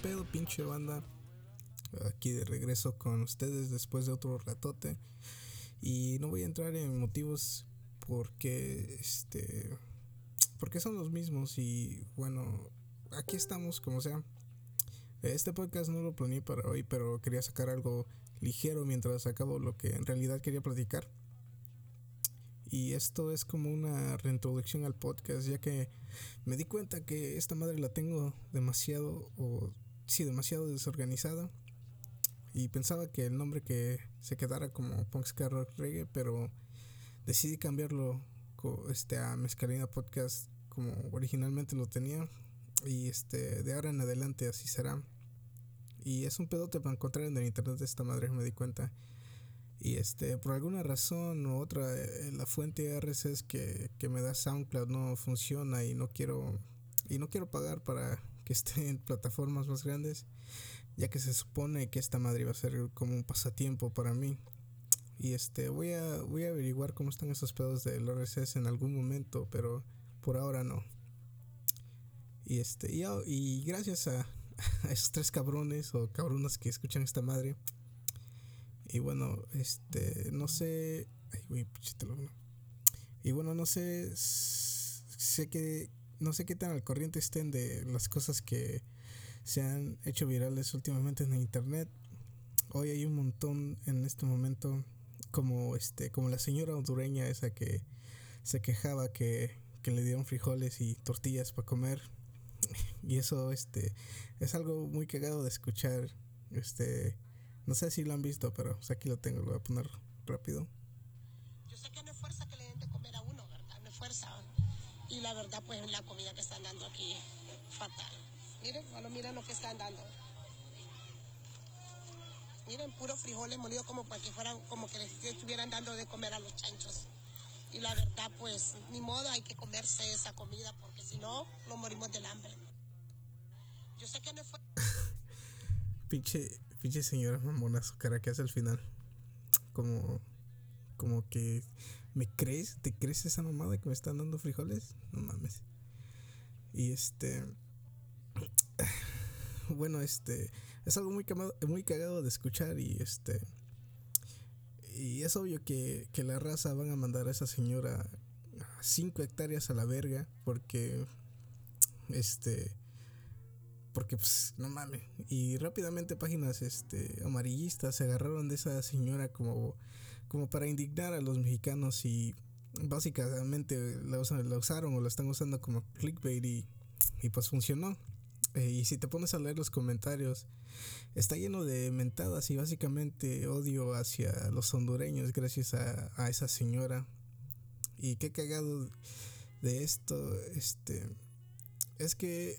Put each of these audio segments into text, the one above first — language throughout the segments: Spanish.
Pedo, pinche banda? Aquí de regreso con ustedes después de otro ratote. Y no voy a entrar en motivos porque este porque son los mismos y bueno, aquí estamos como sea. Este podcast no lo planeé para hoy, pero quería sacar algo ligero mientras acabo lo que en realidad quería platicar. Y esto es como una reintroducción al podcast, ya que me di cuenta que esta madre la tengo demasiado, o sí, demasiado desorganizada. Y pensaba que el nombre que se quedara como Punk Ska Rock Reggae, pero decidí cambiarlo este, a Mezcalina Podcast como originalmente lo tenía. Y este, de ahora en adelante así será. Y es un pedote para encontrar en el internet de esta madre, me di cuenta. Y este, por alguna razón u otra, eh, la fuente RSS que, que me da SoundCloud no funciona y no quiero y no quiero pagar para que esté en plataformas más grandes, ya que se supone que esta madre va a ser como un pasatiempo para mí. Y este, voy a voy a averiguar cómo están esos pedos del RSS en algún momento, pero por ahora no. Y este, y, y gracias a, esos tres cabrones o cabronas que escuchan esta madre. Y bueno, este, no sé. Ay, güey. Y bueno, no sé. Sé que. No sé qué tan al corriente estén de las cosas que se han hecho virales últimamente en internet. Hoy hay un montón en este momento. Como este. Como la señora hondureña esa que se quejaba que, que le dieron frijoles y tortillas para comer. Y eso, este. Es algo muy cagado de escuchar. Este. No sé si lo han visto, pero aquí lo tengo, lo voy a poner rápido. Yo sé que no es fuerza que le den de comer a uno, ¿verdad? No es fuerza. La verdad, pues la comida que están dando aquí, fatal. Miren, bueno, miren lo que están dando. Miren, puros frijoles molidos como para que fueran, como que les estuvieran dando de comer a los chanchos. Y la verdad, pues, ni modo, hay que comerse esa comida porque si no, nos morimos del hambre. Yo sé que no es fuerza. Pinche, pinche señora mamona su cara que hace al final. Como, como que, ¿me crees? ¿Te crees esa mamada que me están dando frijoles? No mames. Y este, bueno, este, es algo muy, cagado de escuchar y este, y es obvio que, que la raza van a mandar a esa señora a 5 hectáreas a la verga porque, este, porque pues no mames y rápidamente páginas este amarillistas se agarraron de esa señora como como para indignar a los mexicanos y básicamente la, usa- la usaron o la están usando como clickbait y, y pues funcionó. Eh, y si te pones a leer los comentarios está lleno de mentadas y básicamente odio hacia los hondureños gracias a, a esa señora. Y qué cagado de esto este es que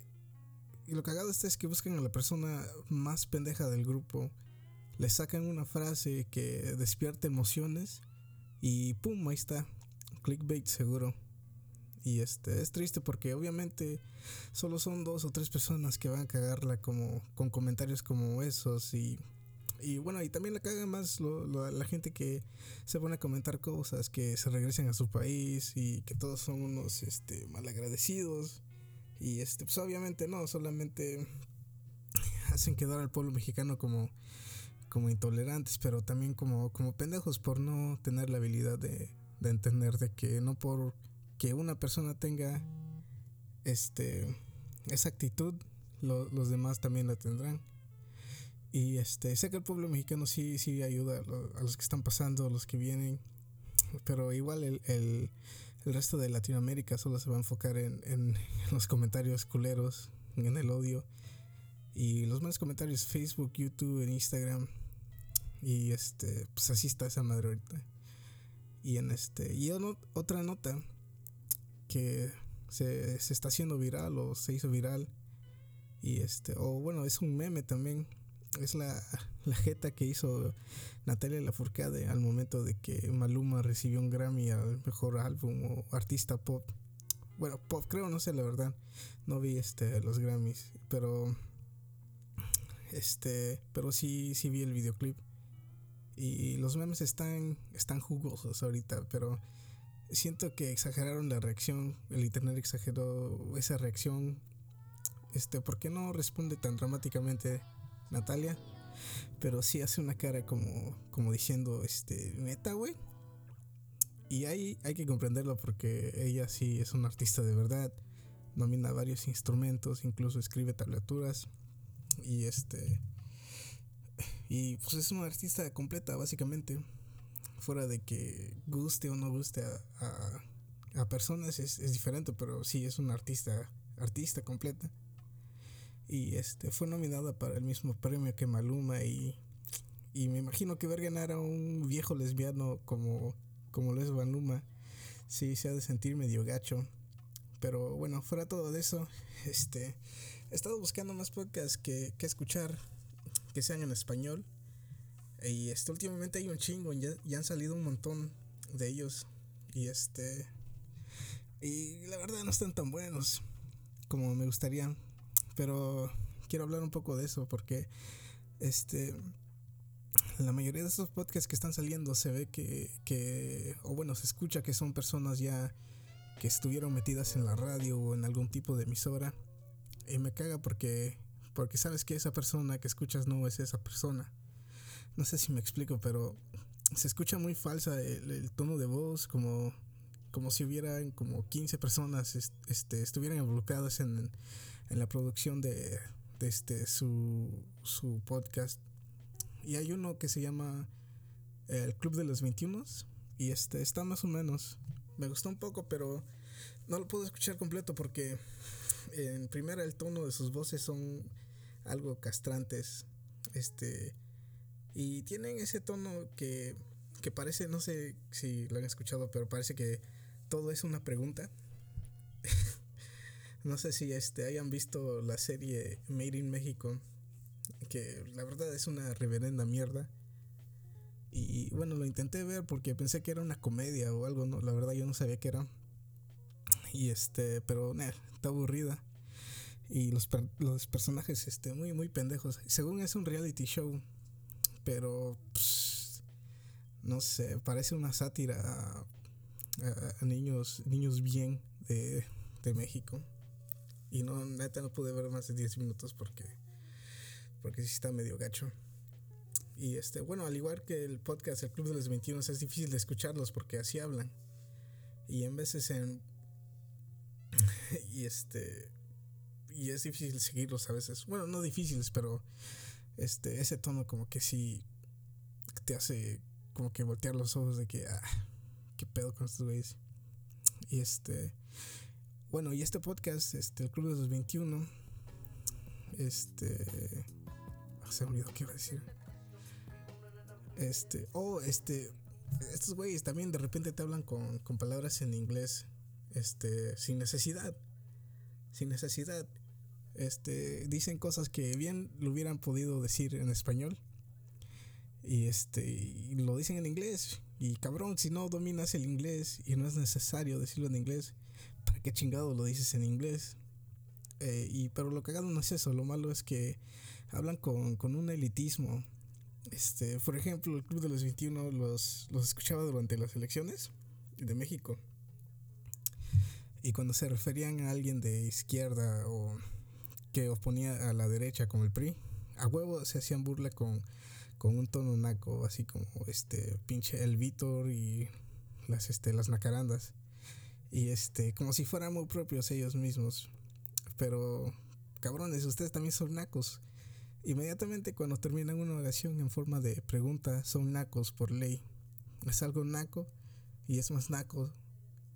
y lo cagado está es que buscan a la persona más pendeja del grupo, le sacan una frase que despierte emociones y pum, ahí está, clickbait seguro. Y este es triste porque obviamente solo son dos o tres personas que van a cagarla como con comentarios como esos y y bueno, y también la caga más la gente que se pone a comentar cosas, que se regresen a su país y que todos son unos este malagradecidos. Y este, pues obviamente no, solamente hacen quedar al pueblo mexicano como, como intolerantes, pero también como, como pendejos por no tener la habilidad de, de entender de que no por que una persona tenga este esa actitud, lo- los demás también la tendrán. Y este, sé que el pueblo mexicano sí, sí ayuda a, lo- a los que están pasando, a los que vienen, pero igual el, el, el resto de Latinoamérica solo se va a enfocar en, en los comentarios culeros, en el odio. Y los malos comentarios Facebook, YouTube, en Instagram. Y este, pues así está esa madre ahorita. Y en este, y otra nota que se, se está haciendo viral o se hizo viral. Y este, o bueno, es un meme también. Es la, la jeta que hizo Natalia Lafourcade al momento de que Maluma recibió un Grammy al mejor álbum o artista pop. Bueno, pop creo, no sé la verdad. No vi este los Grammys, pero este, pero sí sí vi el videoclip. Y los memes están están jugosos ahorita, pero siento que exageraron la reacción, el internet exageró esa reacción. Este, ¿por qué no responde tan dramáticamente Natalia? Pero sí hace una cara como como diciendo, este, neta, güey. Y hay, hay que comprenderlo porque ella sí es una artista de verdad. Domina varios instrumentos, incluso escribe tablaturas. Y este. Y pues es una artista completa, básicamente. Fuera de que guste o no guste a, a, personas es, es diferente, pero sí es una artista, artista completa. Y este fue nominada para el mismo premio que Maluma y, y me imagino que ver ganar a un viejo lesbiano como, como lo es Maluma, sí se ha de sentir medio gacho. Pero bueno, fuera todo de eso, este he estado buscando más podcasts que, que escuchar que sean en español. Y este últimamente hay un chingo, ya, ya han salido un montón de ellos. Y este. Y la verdad no están tan buenos como me gustaría. Pero quiero hablar un poco de eso porque este la mayoría de estos podcasts que están saliendo se ve que, que o bueno, se escucha que son personas ya que estuvieron metidas en la radio o en algún tipo de emisora. Y me caga porque porque sabes que esa persona que escuchas no es esa persona. No sé si me explico, pero se escucha muy falsa el, tono de voz, como, como si hubieran como 15 personas est- este, estuvieran involucradas en, en la producción de, de este, su, su podcast. Y hay uno que se llama El Club de los 21 y este está más o menos. Me gustó un poco, pero no lo puedo escuchar completo porque en primera el tono de sus voces son algo castrantes. Este y tienen ese tono que, que parece, no sé si lo han escuchado, pero parece que todo es una pregunta. no sé si este hayan visto la serie Made in México, que la verdad es una reverenda mierda. Y bueno, lo intenté ver porque pensé que era una comedia o algo, no, la verdad yo no sabía que era. Y este, pero está aburrida. Y los, per- los personajes este muy muy pendejos. Según es un reality show, pero pss, no sé, parece una sátira a, a- a niños niños bien de, de México. Y no, neta no pude ver más de 10 minutos porque porque sí está medio gacho. Y este, bueno, al igual que el podcast El Club de los 21 es difícil de escucharlos porque así hablan. Y en veces en y este y es difícil seguirlos a veces. Bueno, no difíciles, pero este ese tono como que sí te hace como que voltear los ojos de que ah, qué pedo con estos güeyes. Y este bueno, y este podcast, este el Club de los 21 este ah, se me olvidó qué iba a decir. Este, oh, este estos güeyes también de repente te hablan con, con palabras en inglés este sin necesidad sin necesidad este dicen cosas que bien lo hubieran podido decir en español. Y este lo dicen en inglés. Y cabrón si no dominas el inglés y no es necesario decirlo en inglés para qué chingado lo dices en inglés Eh, y pero lo cagado no es eso lo malo es que hablan con, con un elitismo. Este por ejemplo el club de los 21 los los escuchaba durante las elecciones de México. Y cuando se referían a alguien de izquierda o que oponía a la derecha como el PRI, a huevo se hacían burla con, con un tono naco, así como este pinche el Víctor y las este las nacarandas. Y este, como si fueran muy propios ellos mismos. Pero cabrones, ustedes también son nacos. Inmediatamente cuando terminan una oración en forma de pregunta, son nacos por ley. Es algo naco y es más naco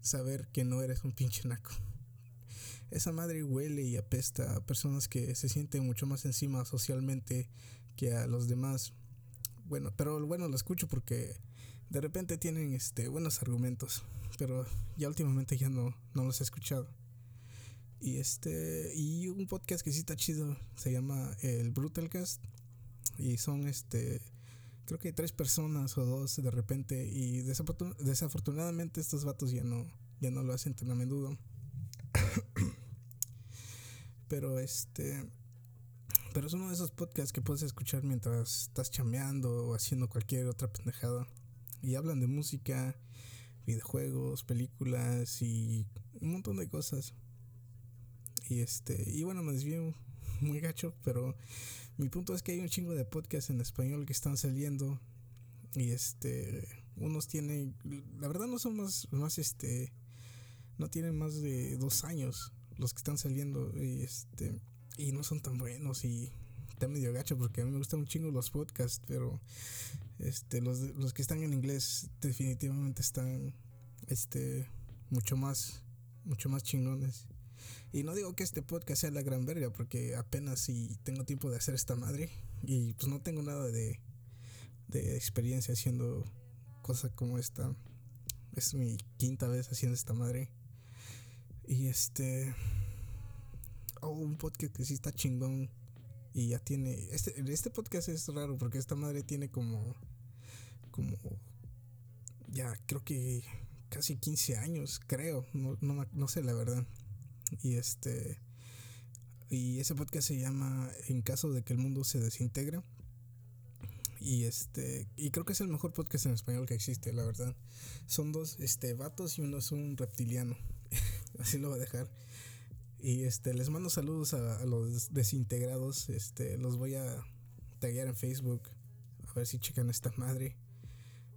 saber que no eres un pinche naco. Esa madre huele y apesta a personas que se sienten mucho más encima socialmente que a los demás. bueno, pero bueno, lo escucho porque de repente tienen este buenos argumentos, pero ya últimamente ya no, no los he escuchado. Y este, y un podcast que sí está chido, se llama el Brutalcast. Y son este, creo que tres personas o dos de repente. Y desafortun- desafortunadamente estos vatos ya no, ya no lo hacen tan a menudo. Pero este, pero es uno de esos podcasts que puedes escuchar mientras estás chameando o haciendo cualquier otra pendejada. Y hablan de música, videojuegos, películas y un montón de cosas. Y este, y bueno, me desvío muy gacho, pero mi punto es que hay un chingo de podcasts en español que están saliendo. Y este, unos tienen, la verdad no son más, más este, no tienen más de dos años los que están saliendo. Y este, y no son tan buenos y está medio gacho porque a mí me gustan un chingo los podcasts, pero este los, los que están en inglés definitivamente están este mucho más mucho más chingones. Y no digo que este podcast sea la gran verga porque apenas si tengo tiempo de hacer esta madre y pues no tengo nada de de experiencia haciendo cosas como esta. Es mi quinta vez haciendo esta madre. Y este oh, un podcast que sí está chingón y ya tiene este este podcast es raro porque esta madre tiene como como ya creo que casi 15 años creo no, no, no sé la verdad. Y este y ese podcast se llama en caso de que el mundo se desintegre. Y este y creo que es el mejor podcast en español que existe la verdad. Son dos este vatos y uno es un reptiliano así lo voy a dejar y este les mando saludos a, a los desintegrados. Este los voy a taggear en Facebook. A ver si checan esta madre.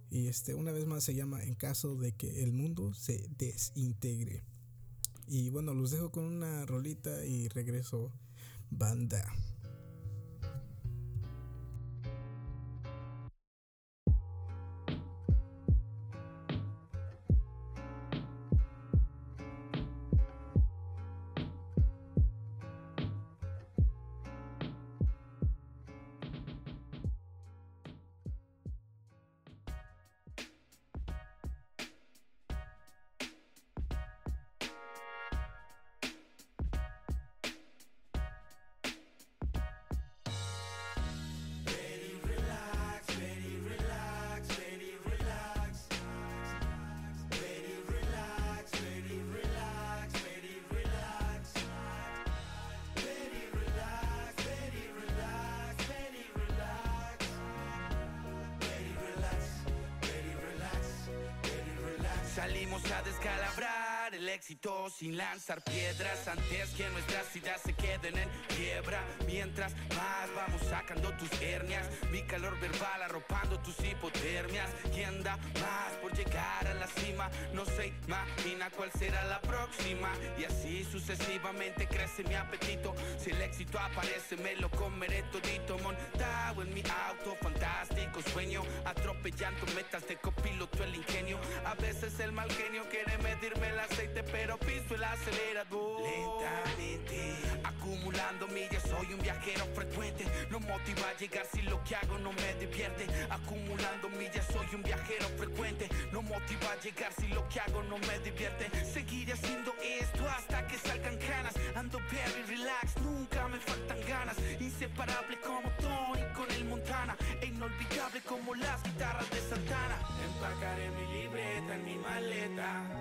Y este, una vez más se llama En caso de que el mundo se desintegre. Y bueno, los dejo con una rolita y regreso. Banda. Salimos a descalabrar el éxito sin lanzar piedras antes que nuestras ideas se queden en quiebra. Mientras más vamos sacando tus hernias, mi calor verbal arropando tus hipotermias. ¿Quién da más por llegar a la cima? No se imagina cuál será la próxima. Y así sucesivamente crece mi apetito. Si el éxito aparece, me lo comeré todito. Montado en mi auto, fantástico sueño. Atropellando metas de copiloto el ingenio. A veces el mal genio quiere medirme el aceite, pero piso el acelerador. Lentamente, acumulando millas, soy un viajero frecuente. No motiva a llegar si lo que hago no me divierte. Acumulando millas, soy un viajero frecuente. No motiva a llegar si lo que hago no me divierte. Seguiré haciendo esto hasta que salgan canas. Ando very relax, nunca me faltan ganas. Inseparable como Tony con el Montana. E inolvidable como las guitarras de Santana. Empacaré mi libreta en mi maleta.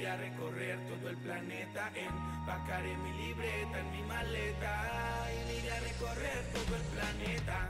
Y me iré a recorrer todo el planeta. Empacaré mi libreta en mi maleta. Y me iré a recorrer todo el planeta.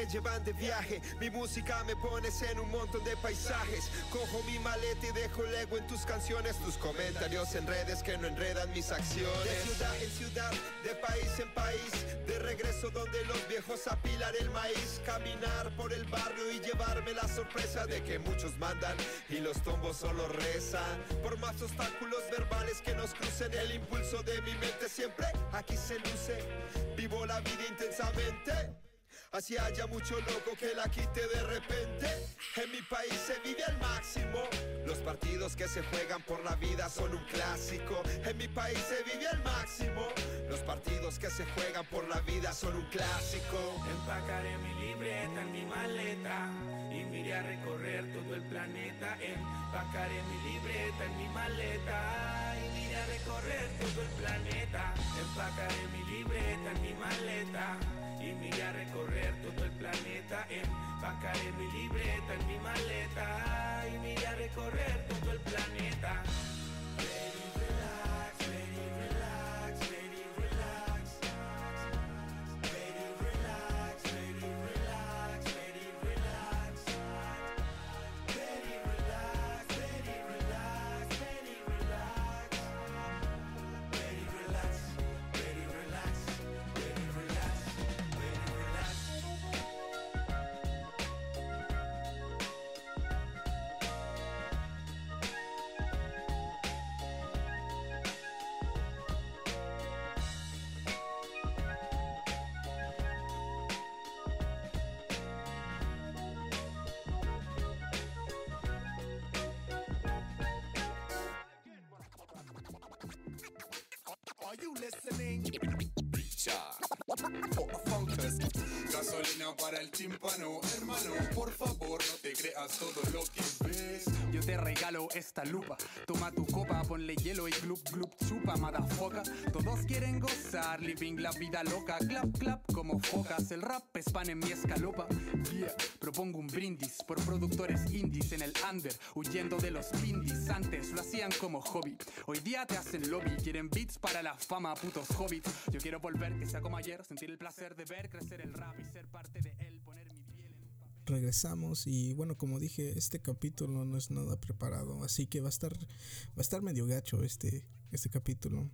Me llevan de viaje. Mi música me pones en un montón de paisajes. Cojo mi maleta y dejo lego en tus canciones. Tus comentarios en redes que no enredan mis acciones. De ciudad en ciudad, de país en país. De regreso donde los viejos apilan el maíz. Caminar por el barrio y llevarme la sorpresa de que muchos mandan y los tombos solo rezan. Por más obstáculos verbales que nos crucen, el impulso de mi mente siempre aquí se luce. Vivo la vida intensamente. Así haya mucho loco que la quite de repente. En mi país se vive al máximo. Los partidos que se juegan por la vida son un clásico. En mi país se vive al máximo. Los partidos que se juegan por la vida son un clásico. Empacaré mi libreta en mi maleta y me a recorrer todo el planeta. Empacaré mi libreta en mi maleta y me a recorrer todo el planeta. Empacaré mi libreta en mi maleta y me iré a recorrer todo el planeta. Empacaré mi libreta en mi maleta y me iré a recorrer todo el planeta. Are you listening? Gasolina para el tímpano, hermano. Por favor, no te creas todo lo que ves. Yo te regalo esta lupa. Toma tu copa, ponle hielo y glup glup chupa, madafoca. Todos quieren gozar, living la vida loca. Clap clap como focas. El rap es pan en mi escalopa. Yeah, propongo un brindis por productores indies en el under, huyendo de los indies. Antes lo hacían como hobby. Hoy día te hacen lobby. Quieren beats para la fama, putos hobbits. Yo quiero volver que sea como ayer, sentir el placer de ver crecer el rap y ser parte de él, piel en un papel. Regresamos y bueno como dije este capítulo no es nada preparado así que va a estar va a estar medio gacho este este capítulo.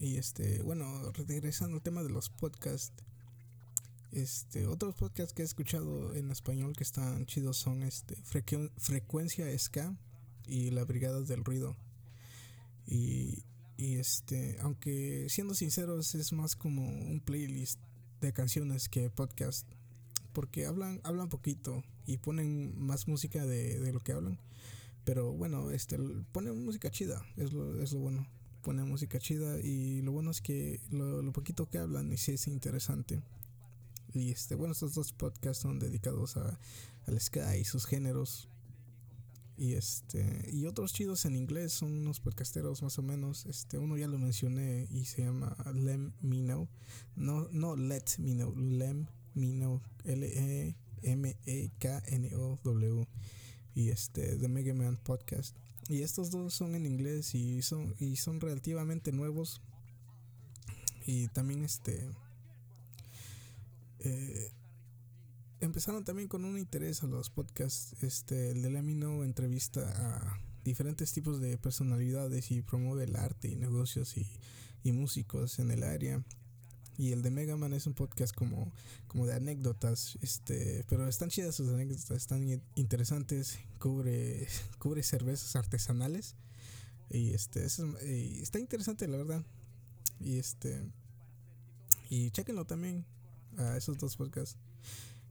Y este bueno regresando al tema de los podcasts este otros podcasts que he escuchado en español que están chidos son este Frecu- frecuencia ska y la brigada del ruido. Y, y este aunque siendo sinceros es más como un playlist de canciones que podcast porque hablan hablan poquito y ponen más música de, de lo que hablan. Pero bueno este ponen música chida es lo, es lo bueno. Ponen música chida y lo bueno es que lo, lo poquito que hablan y sí es interesante. Y este bueno estos dos podcasts son dedicados a al ska y sus géneros. Y este y otros chidos en inglés son unos podcasteros más o menos. Este uno ya lo mencioné y se llama Lem Me Know no no Let Me Know Lem E M E K N O W y este The Mega Man Podcast y estos dos son en inglés y son y son relativamente nuevos y también este eh, empezaron también con un interés a los podcasts. Este, el de Lamino entrevista a diferentes tipos de personalidades y promueve el arte y negocios y, y músicos en el área. Y el de Mega Man es un podcast como, como de anécdotas, este, pero están chidas sus anécdotas, están in- interesantes, cubre, cubre cervezas artesanales y este, es- está interesante la verdad. Y este, y chequenlo también a esos dos podcasts.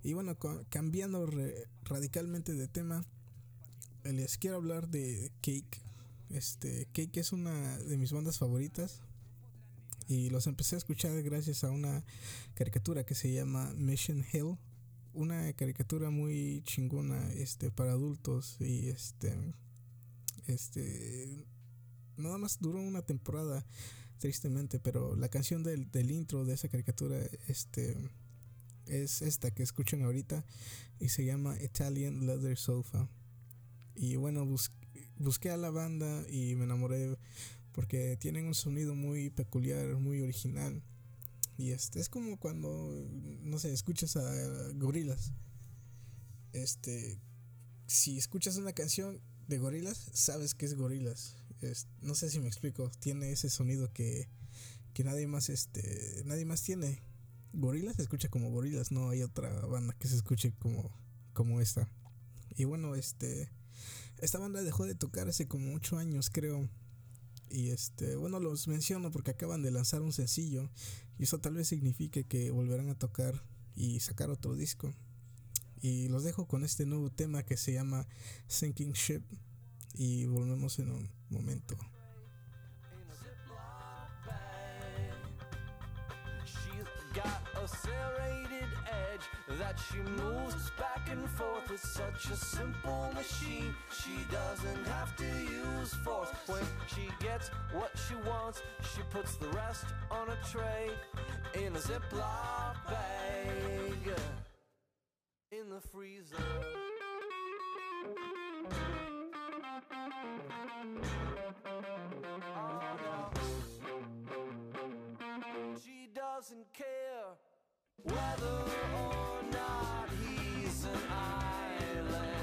Y bueno, cambiando radicalmente de tema, eh, les quiero hablar de Cake. Este, Cake es una de mis bandas favoritas. Y los empecé a escuchar gracias a una caricatura que se llama Mission Hill. Una caricatura muy chingona este, para adultos. Y este. Este. Nada más duró una temporada, tristemente. Pero la canción del, del intro de esa caricatura. Este es esta que escuchan ahorita y se llama Italian Leather Sofa. Y bueno, bus- busqué a la banda y me enamoré porque tienen un sonido muy peculiar, muy original. Y este es como cuando, no sé, escuchas a gorilas. Este, si escuchas una canción de gorilas, sabes que es gorilas. No sé si me explico. Tiene ese sonido que, que nadie más, este, nadie más tiene. Gorilas se escucha como gorilas, no hay otra banda que se escuche como, como esta. Y bueno, este, esta banda dejó de tocar hace como 8 años, creo. Y este, bueno, los menciono porque acaban de lanzar un sencillo. Y eso tal vez signifique que volverán a tocar y sacar otro disco. Y los dejo con este nuevo tema que se llama Sinking Ship. Y volvemos en un momento. Edge that she moves back and forth with such a simple machine. She doesn't have to use force. When she gets what she wants, she puts the rest on a tray in a Ziploc bag in the freezer. No. She doesn't care whether or not he's an island.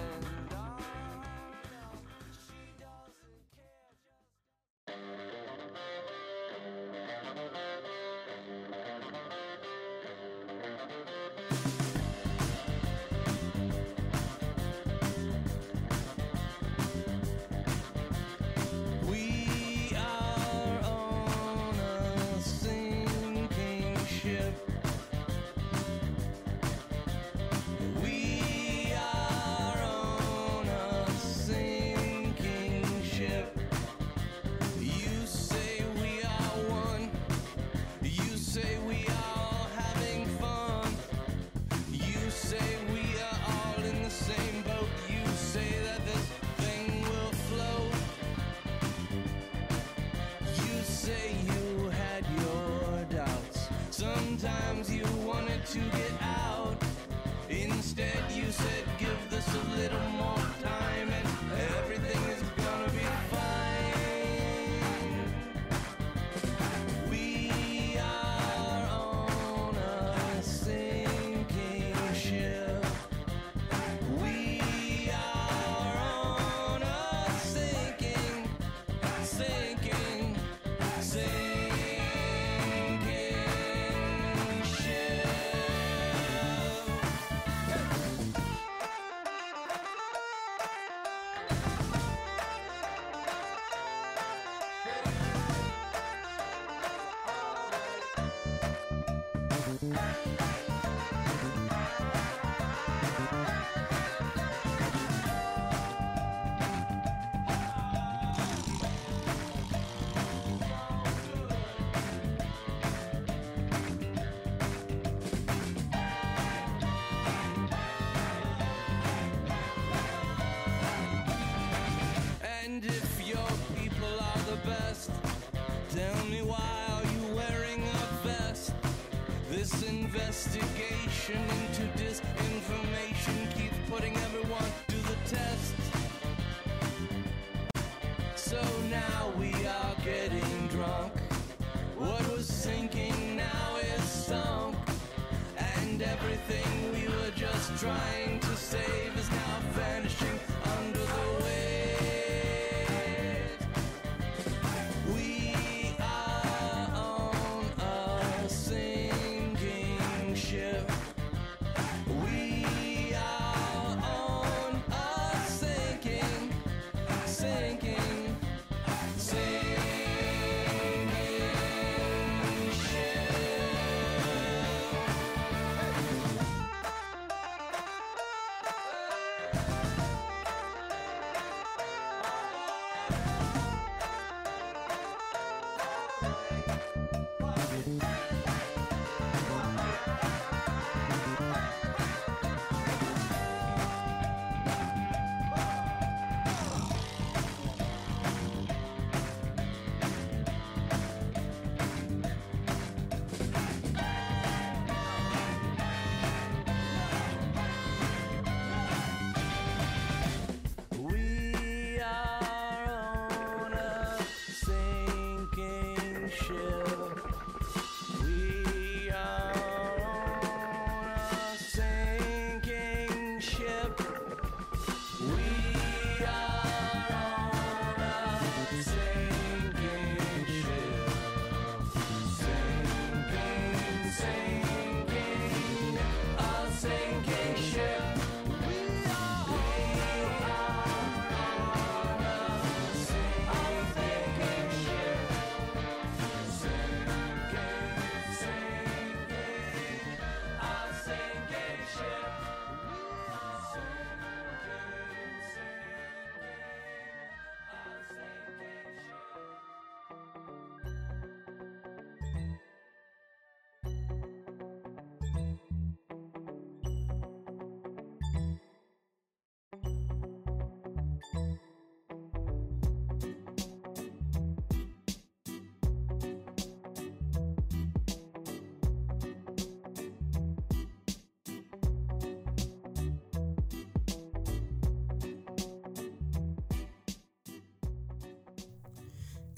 Investigation into disinformation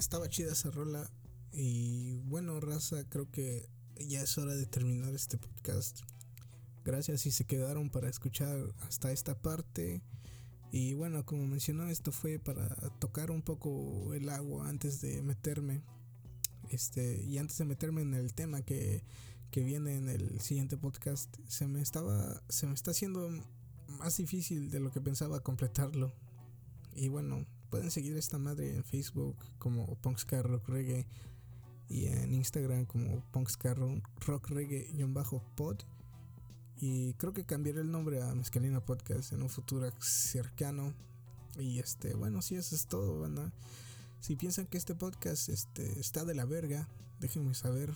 estaba chida esa rola. Y bueno, raza, creo que ya es hora de terminar este podcast. Gracias si se quedaron para escuchar hasta esta parte. Y bueno, como mencionó, esto fue para tocar un poco el agua antes de meterme. Este, y antes de meterme en el tema que, que viene en el siguiente podcast, se me estaba. se me está haciendo más difícil de lo que pensaba completarlo. Y bueno, pueden seguir esta madre en Facebook como Punkscar Rock Reggae y en Instagram como Punkscar Rock Reggae-pod. Y creo que cambiaré el nombre a Mezcalina Podcast en un futuro cercano. Y este, bueno, si eso es todo, banda. Si piensan que este podcast este, está de la verga, déjenme saber.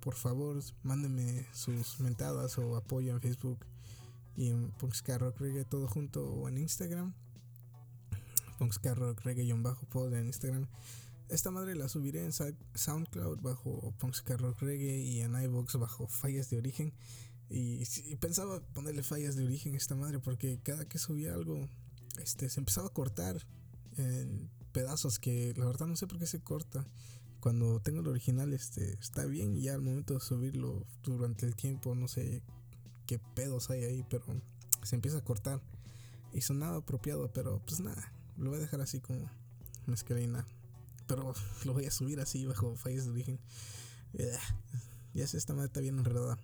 Por favor, mándenme sus mentadas o apoyo en Facebook y en Punkscar Rock Reggae todo junto o en Instagram. Punkscar Rock Reggae-pod en Instagram. Esta madre la subiré en SoundCloud bajo Punkscar Rock Reggae y en iVoox bajo Fallas de Origen. Y, pensaba ponerle fallas de origen a esta madre porque cada que subía algo este, se empezaba a cortar en pedazos que la verdad no sé por qué se corta. Cuando tengo el original este, está bien y ya al momento de subirlo durante el tiempo no sé qué pedos hay ahí, pero se empieza a cortar. Y sonaba apropiado, pero pues nada, lo voy a dejar así como mezclina. Pero lo voy a subir así bajo fallas de origen. Ya sé, esta madre bien enredada.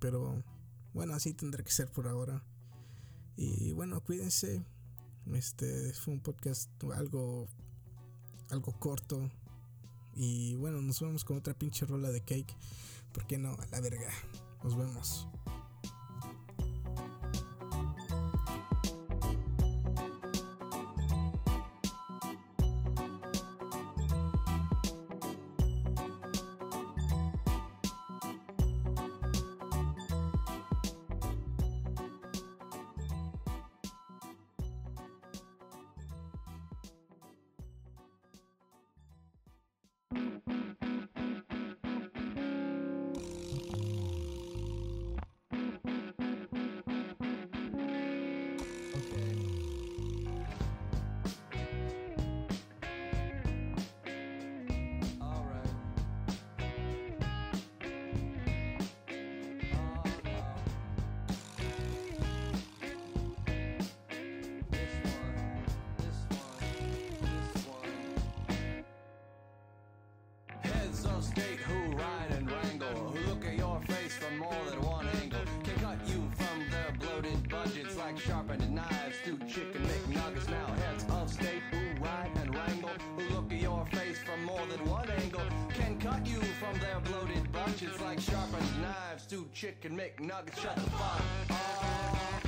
Pero bueno, así tendrá que ser por ahora. Y bueno, cuídense. Este fue un podcast algo algo corto. Y bueno, nos vemos con otra pinche rola de cake. ¿Por qué no? A la verga. Nos vemos. State who ride and wrangle, who look at your face from more than one angle, can cut you from their bloated budgets like sharpened knives to chicken McNuggets. Now heads of state who ride and wrangle, who look at your face from more than one angle, can cut you from their bloated budgets like sharpened knives to chicken McNuggets. Shut the fuck up.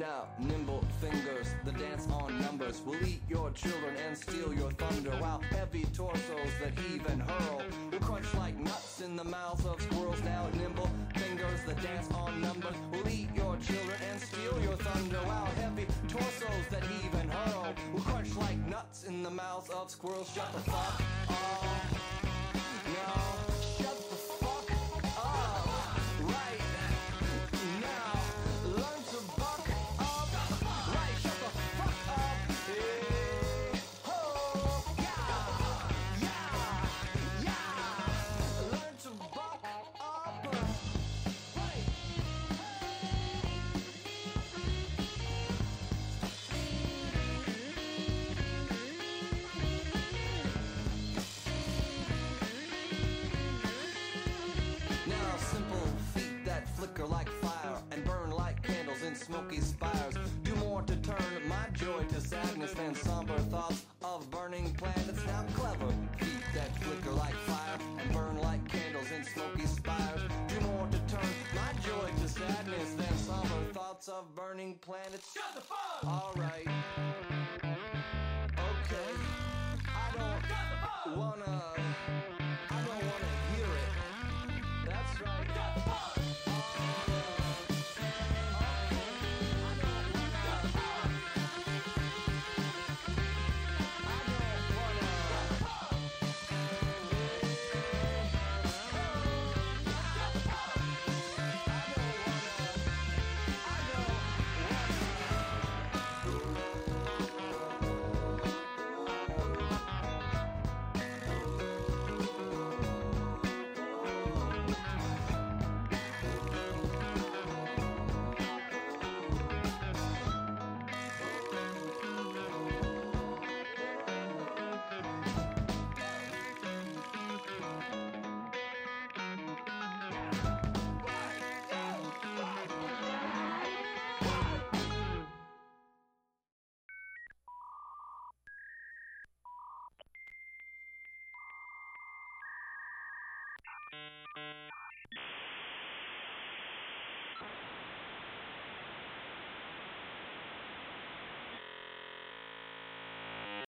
Now, nimble fingers, the dance on numbers will eat your children and steal your thunder. While heavy torsos that heave and hurl will crunch like nuts in the mouths of squirrels. Now, nimble fingers, the dance on numbers will eat your children and steal your thunder. While heavy torsos that heave and hurl will crunch like nuts in the mouths of squirrels. Shut the fuck of burning planets. Shut the fuck! Alright.